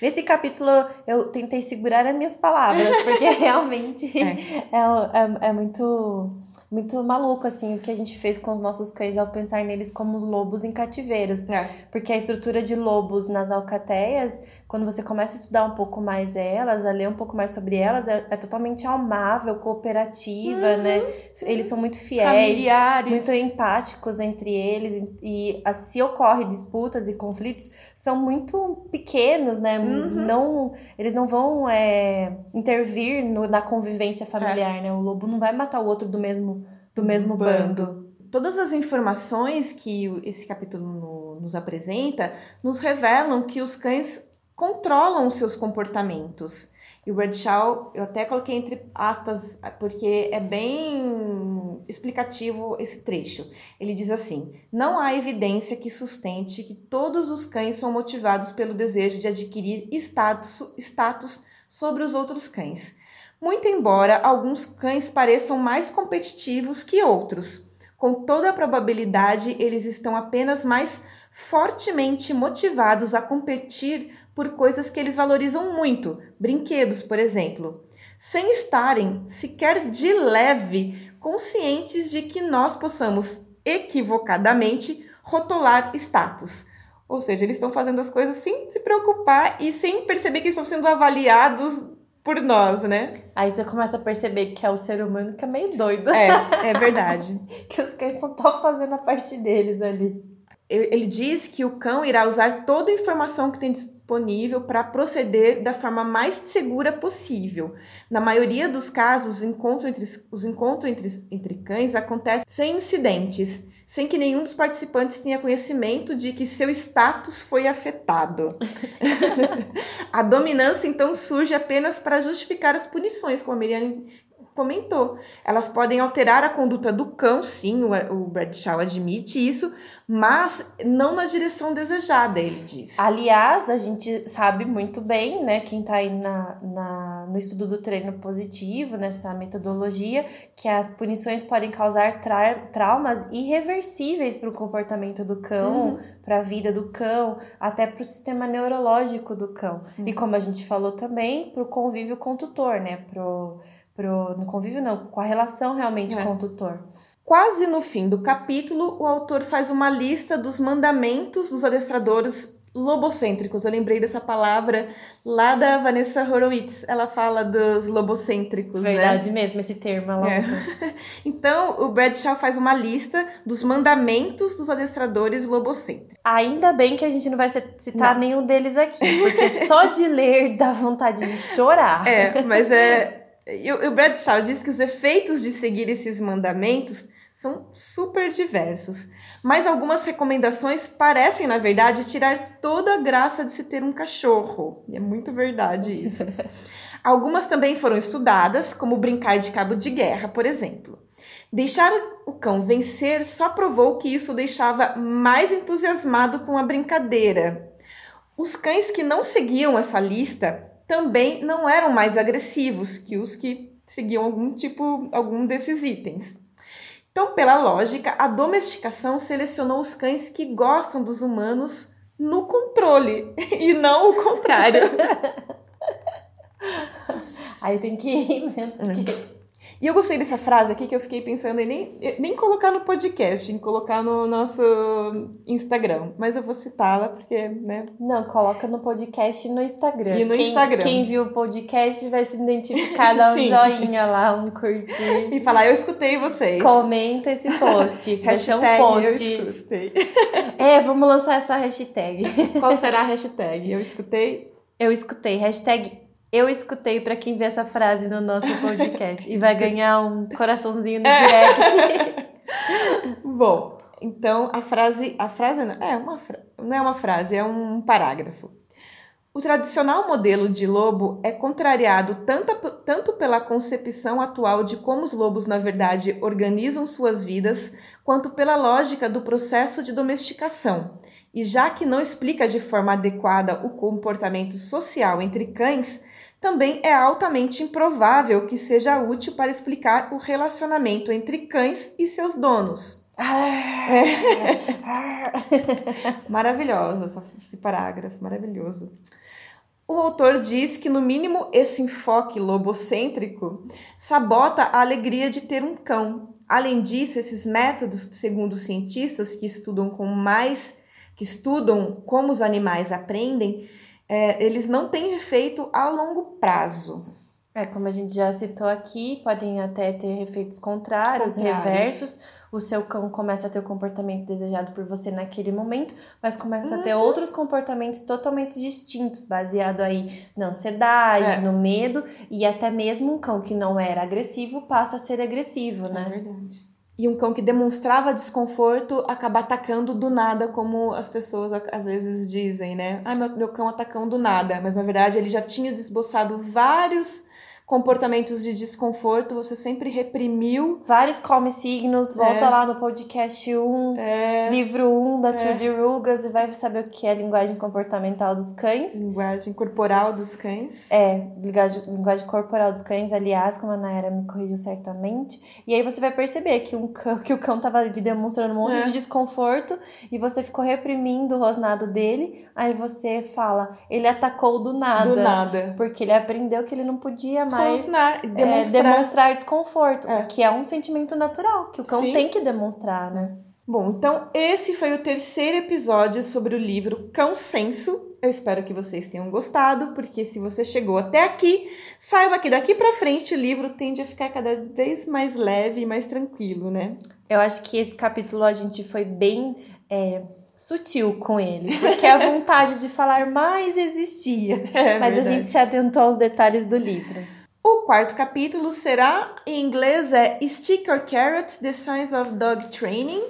Nesse capítulo eu tentei segurar as minhas palavras, porque realmente é. É, é, é, muito, muito maluco, assim, o que a gente fez com os nossos cães ao pensar neles como lobos em cativeiros. É. Porque a estrutura de lobos nas alcateias, quando você começa a estudar um pouco mais elas, a ler um pouco mais sobre elas, é, é totalmente almável, cooperativa, uhum. né? Eles são muito fiéis, Familiares. muito empáticos entre eles, e, e se ocorre disputas e conflitos, são muito pequenos, né? Uhum. Não, eles não vão é, intervir no, na convivência familiar, é. né? O lobo não vai matar o outro do mesmo, do mesmo bando. bando. Todas as informações que esse capítulo no, nos apresenta nos revelam que os cães controlam os seus comportamentos. E o Bradshaw, eu até coloquei entre aspas, porque é bem explicativo esse trecho. Ele diz assim: Não há evidência que sustente que todos os cães são motivados pelo desejo de adquirir status, status sobre os outros cães. Muito embora alguns cães pareçam mais competitivos que outros, com toda a probabilidade eles estão apenas mais fortemente motivados a competir por coisas que eles valorizam muito, brinquedos, por exemplo, sem estarem sequer de leve conscientes de que nós possamos equivocadamente rotular status. Ou seja, eles estão fazendo as coisas sem se preocupar e sem perceber que estão sendo avaliados por nós, né? Aí você começa a perceber que é o ser humano que é meio doido. É, é verdade. que os cães só estão fazendo a parte deles ali. Ele diz que o cão irá usar toda a informação que tem disponível para proceder da forma mais segura possível. Na maioria dos casos, encontro entre, os encontros entre, entre cães acontecem sem incidentes, sem que nenhum dos participantes tenha conhecimento de que seu status foi afetado. a dominância então surge apenas para justificar as punições, como a Miriam comentou. Elas podem alterar a conduta do cão, sim, o, o Bradshaw admite isso, mas não na direção desejada, ele diz. Aliás, a gente sabe muito bem, né, quem está aí na, na, no estudo do treino positivo, nessa metodologia, que as punições podem causar tra traumas irreversíveis para o comportamento do cão, uhum. para a vida do cão, até para o sistema neurológico do cão. Uhum. E como a gente falou também, para o convívio com o tutor, né, pro, pro, no convívio não, com a relação realmente é. com o tutor. Quase no fim do capítulo, o autor faz uma lista dos mandamentos dos adestradores lobocêntricos. Eu lembrei dessa palavra lá da Vanessa Horowitz. Ela fala dos lobocêntricos, né? Verdade né? mesmo, esse termo. É. então, o Bradshaw faz uma lista dos mandamentos dos adestradores lobocêntricos. Ainda bem que a gente não vai citar não. nenhum deles aqui, porque só de ler dá vontade de chorar. É, mas é... E o Bradshaw diz que os efeitos de seguir esses mandamentos são super diversos. Mas algumas recomendações parecem, na verdade, tirar toda a graça de se ter um cachorro. E é muito verdade isso. Algumas também foram estudadas, como brincar de cabo de guerra, por exemplo. Deixar o cão vencer só provou que isso o deixava mais entusiasmado com a brincadeira. Os cães que não seguiam essa lista também não eram mais agressivos que os que seguiam algum tipo, algum desses itens. Então, pela lógica, a domesticação selecionou os cães que gostam dos humanos no controle e não o contrário. Aí tem que ir mesmo. Porque... E eu gostei dessa frase aqui que eu fiquei pensando em nem, nem colocar no podcast, em colocar no nosso Instagram. Mas eu vou citá-la porque, né? Não, coloca no podcast e no Instagram. E no quem, Instagram. Quem viu o podcast vai se identificar, dar um joinha lá, um curtir. E falar, eu escutei vocês. Comenta esse post. hashtag um post. eu escutei. É, vamos lançar essa hashtag. Qual será a hashtag? Eu escutei? Eu escutei. Hashtag eu escutei para quem vê essa frase no nosso podcast e vai ganhar um coraçãozinho no direct. Bom, então a frase, a frase não é uma não é uma frase, é um parágrafo. O tradicional modelo de lobo é contrariado tanto, tanto pela concepção atual de como os lobos, na verdade, organizam suas vidas, quanto pela lógica do processo de domesticação. E já que não explica de forma adequada o comportamento social entre cães, também é altamente improvável que seja útil para explicar o relacionamento entre cães e seus donos. É. Maravilhosa esse parágrafo, maravilhoso. O autor diz que, no mínimo, esse enfoque lobocêntrico sabota a alegria de ter um cão. Além disso, esses métodos, segundo os cientistas que estudam com mais que estudam como os animais aprendem, é, eles não têm efeito a longo prazo. É, como a gente já citou aqui, podem até ter efeitos contrários, contrários, reversos. O seu cão começa a ter o comportamento desejado por você naquele momento, mas começa uhum. a ter uhum. outros comportamentos totalmente distintos, baseado aí na ansiedade, é. no medo, e até mesmo um cão que não era agressivo passa a ser agressivo, né? É verdade e um cão que demonstrava desconforto acaba atacando do nada, como as pessoas às vezes dizem, né? Ah, meu, meu cão atacando do nada, mas na verdade ele já tinha desboçado vários comportamentos de desconforto, você sempre reprimiu. Vários come signos, volta é. lá no podcast 1, é. livro 1 da é. Trudy Rugas e vai saber o que é linguagem comportamental dos cães. Linguagem corporal dos cães. É, linguagem, linguagem corporal dos cães, aliás, como a Naira me corrigiu certamente. E aí você vai perceber que, um cão, que o cão tava ali demonstrando um monte é. de desconforto e você ficou reprimindo o rosnado dele, aí você fala, ele atacou do nada. Do nada. Porque ele aprendeu que ele não podia mais é, demonstrar, é, demonstrar desconforto, é. que é um sentimento natural, que o cão Sim. tem que demonstrar, né? Bom, então esse foi o terceiro episódio sobre o livro Cão Senso. Eu espero que vocês tenham gostado, porque se você chegou até aqui, saiba que daqui para frente o livro tende a ficar cada vez mais leve e mais tranquilo, né? Eu acho que esse capítulo a gente foi bem é, sutil com ele, porque a vontade de falar mais existia, é, mas verdade. a gente se atentou aos detalhes do livro. O quarto capítulo será, em inglês, é Stick or Carrots, The Science of Dog Training.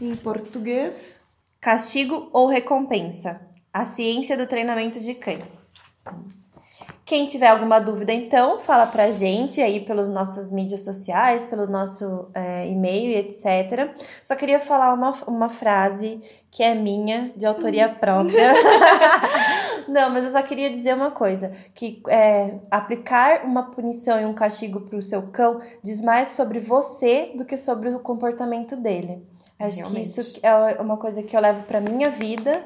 Em português, Castigo ou Recompensa, a ciência do treinamento de cães. Quem tiver alguma dúvida, então, fala pra gente aí pelas nossas mídias sociais, pelo nosso é, e-mail e etc. Só queria falar uma, uma frase que é minha, de autoria própria. Não, mas eu só queria dizer uma coisa: que é, aplicar uma punição e um castigo para o seu cão diz mais sobre você do que sobre o comportamento dele. Acho Realmente. que isso é uma coisa que eu levo para minha vida.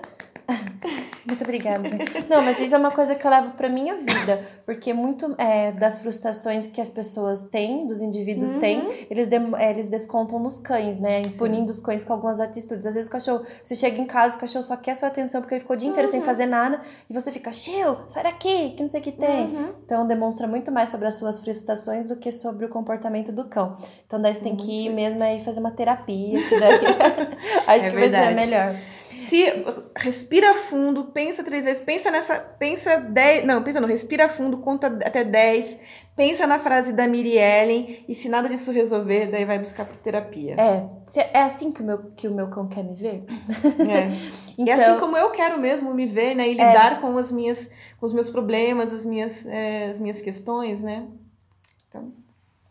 Muito obrigada. Não, mas isso é uma coisa que eu levo pra minha vida, porque muito é, das frustrações que as pessoas têm, dos indivíduos têm, eles, é, eles descontam nos cães, né? Punindo os cães com algumas atitudes. Às vezes o cachorro, você chega em casa, o cachorro só quer sua atenção porque ele ficou o dia inteiro sem fazer nada, e você fica, Chiu, sai daqui, que não sei o que tem. Então demonstra muito mais sobre as suas frustrações do que sobre o comportamento do cão. Então daí você tem que ir mesmo aí fazer uma terapia, que daí acho É que vai ser verdade. melhor. Se respira fundo, pensa três vezes, pensa nessa, pensa dez, não, pensa não, respira fundo, conta até 10, pensa na frase da Miri Ellen e se nada disso resolver, daí vai buscar terapia. É, se- é assim que o meu, que o meu cão quer me ver? É. E Então- assim como eu quero mesmo me ver, né, e lidar com as minhas, com os meus problemas, as minhas, é, as minhas questões, né? Então,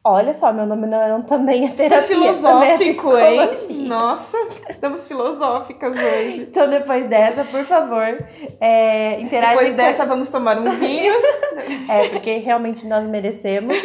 Olha só, meu nome não é não também é terapia, também é filosófico, hein? Nossa, estamos filosóficas hoje. Então, depois dessa, por favor, é, interagem Depois com- dessa, vamos tomar um vinho. É, porque realmente nós merecemos.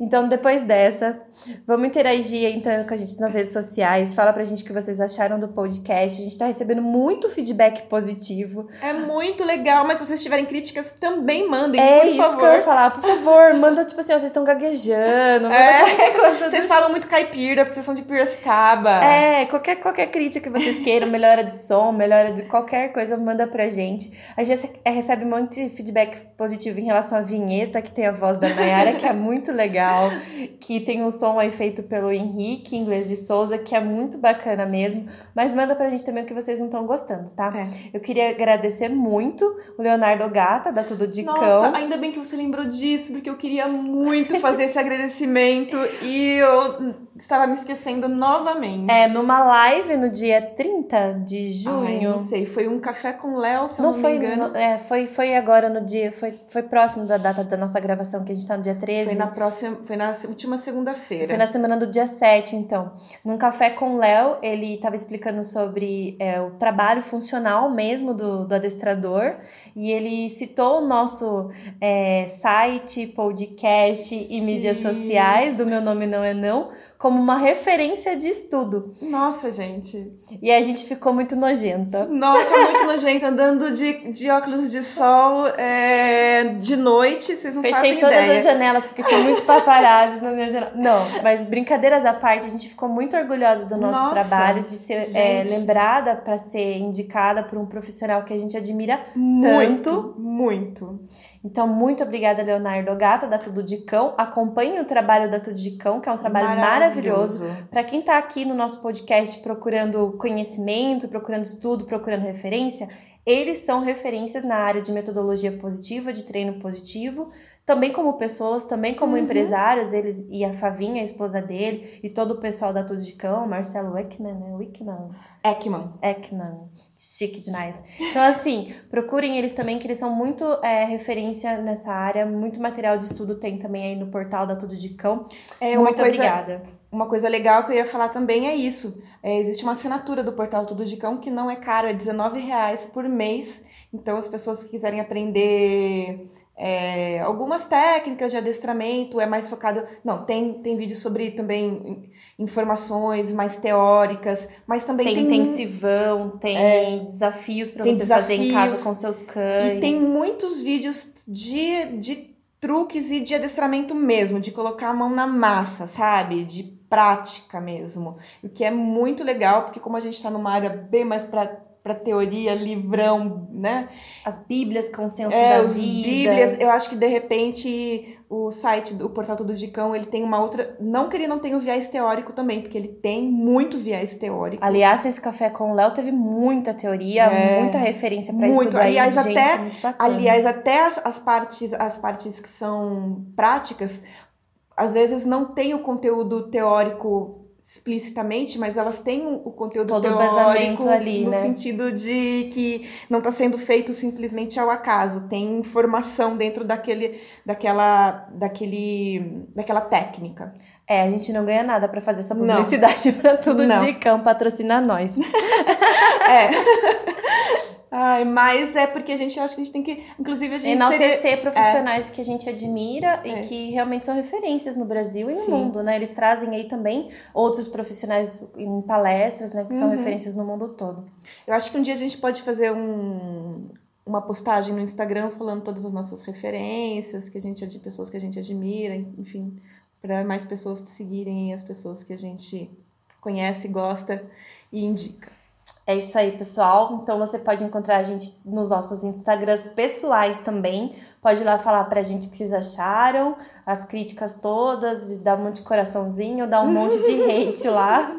Então, depois dessa, vamos interagir então com a gente nas redes sociais. Fala pra gente o que vocês acharam do podcast. A gente tá recebendo muito feedback positivo. É muito legal, mas se vocês tiverem críticas, também mandem, É por isso favor. que eu ia falar. Por favor, manda, tipo assim, ó, vocês estão gaguejando. É. coisa. Vocês falam muito caipira, porque vocês são de Piracicaba. É, qualquer, qualquer crítica que vocês queiram, melhora de som, melhora de qualquer coisa, manda pra gente. A gente é, recebe um monte de feedback positivo em relação à vinheta, que tem a voz da Nayara, que é muito legal, que tem um som aí feito pelo Henrique, inglês de Souza, que é muito bacana mesmo. Mas manda pra gente também o que vocês não estão gostando, tá? É. Eu queria agradecer muito o Leonardo Gata, da Tudo de Nossa, Cão. ainda bem que você lembrou disso, porque eu queria muito fazer esse agradecimento e eu estava me esquecendo novamente. É, numa live no dia 30 de Ai, junho. não sei, foi um café com Léo, se eu Não, não, foi, me engano. no- é, foi, foi agora no dia, foi, foi próximo da data da nossa gravação, que a gente tá no dia 13. Foi na próxima, foi na última segunda-feira. Foi na semana do dia 7, então. Num café com Léo, ele estava explicando sobre é, o trabalho funcional mesmo do, do adestrador. E ele citou o nosso é, site, podcast e mídias sociais, do Meu Nome Não É Não, como uma referência de estudo. Nossa, gente. E a gente ficou muito nojenta. Nossa, muito nojento, andando de, de óculos de sol é, de noite, vocês não Fechei todas ideia. as janelas, porque tinha muitos paparazzi na minha janela. Não, mas brincadeiras à parte, a gente ficou muito orgulhosa do nosso Nossa, trabalho, de ser é, lembrada para ser indicada por um profissional que a gente admira Muito, tanto. muito. Então, muito obrigada, Leonardo Gato, da Tudo de Cão. Acompanhe o trabalho da Tudo de Cão, que é um trabalho maravilhoso. Para quem está aqui no nosso podcast procurando conhecimento, procurando estudo, procurando referência, eles são referências na área de metodologia positiva, de treino positivo, também como pessoas, também como empresários, eles e a Favinha, a esposa dele, e todo o pessoal da Tudo de Cão, Marcelo Wickman, né? Wickman. Ekman. Ekman, chique demais. Então, assim, procurem eles também, que eles são muito é, referência nessa área, muito material de estudo tem também aí no portal da Tudo de Cão. É muito coisa- obrigada. Uma coisa legal que eu ia falar também é isso. É, existe uma assinatura do portal Tudo de Cão que não é caro, é R$19,00 por mês. Então, as pessoas que quiserem aprender é, algumas técnicas de adestramento, é mais focado. Não, tem, tem vídeo sobre também informações mais teóricas, mas também Tem tem. intensivão, tem desafios para você fazer em casa desafios. com seus cães. E tem muitos vídeos de, de truques e de adestramento mesmo, de colocar a mão na massa, sabe? De prática mesmo. O que é muito legal, porque como a gente está numa área bem mais pra, pra teoria, livrão, né? As bíblias com senso É, da os vida. bíblias, eu acho que de repente o site do Portal Tudo de Cão, ele tem uma outra... Não que ele não tenha o viés teórico também, porque ele tem muito viés teórico. Aliás, nesse café com o Léo teve muita teoria, É. muita referência para Muito. estudar. Aliás, aí, gente, até- muito bacana. Aliás, até as, as partes as partes que são práticas, às vezes não tem o conteúdo teórico explicitamente, mas elas têm o conteúdo Todo teórico ali, no né? sentido de que não está sendo feito simplesmente ao acaso, tem informação dentro daquele, daquela, daquele, daquela técnica. É, a gente não ganha nada para fazer essa publicidade para tudo Não. de cão patrocinar nós. É. Ai, mas é porque a gente acha que a gente tem que. Inclusive, a gente. Enaltecer seria- profissionais que a gente admira É. e que realmente são referências no Brasil e no Sim. mundo, né? Eles trazem aí também outros profissionais em palestras, né? Que são Uhum. referências no mundo todo. Eu acho que um dia a gente pode fazer um, uma postagem no Instagram falando todas as nossas referências, que a gente de pessoas que a gente admira, enfim, para mais pessoas te seguirem as pessoas que a gente conhece, gosta e indica. É isso aí, pessoal. Então você pode encontrar a gente nos nossos Instagrams pessoais também. Pode ir lá falar pra gente o que vocês acharam, as críticas todas, e dar um monte de coraçãozinho, dar um monte de hate lá.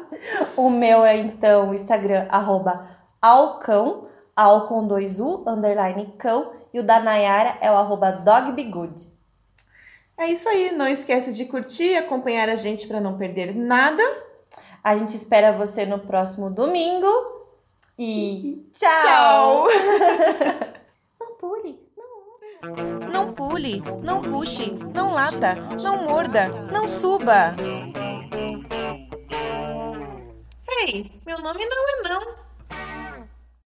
O meu é então o Instagram, arroba alcão, al com dois U, underline cão. E o da Nayara é o arroba dogbegood. É isso aí, não esquece de curtir, acompanhar a gente para não perder nada. A gente espera você no próximo domingo. E tchau! Tchau! Não pule, não. Não pule, não puxe, não lata, não morda, não suba. Ei, meu nome não é não.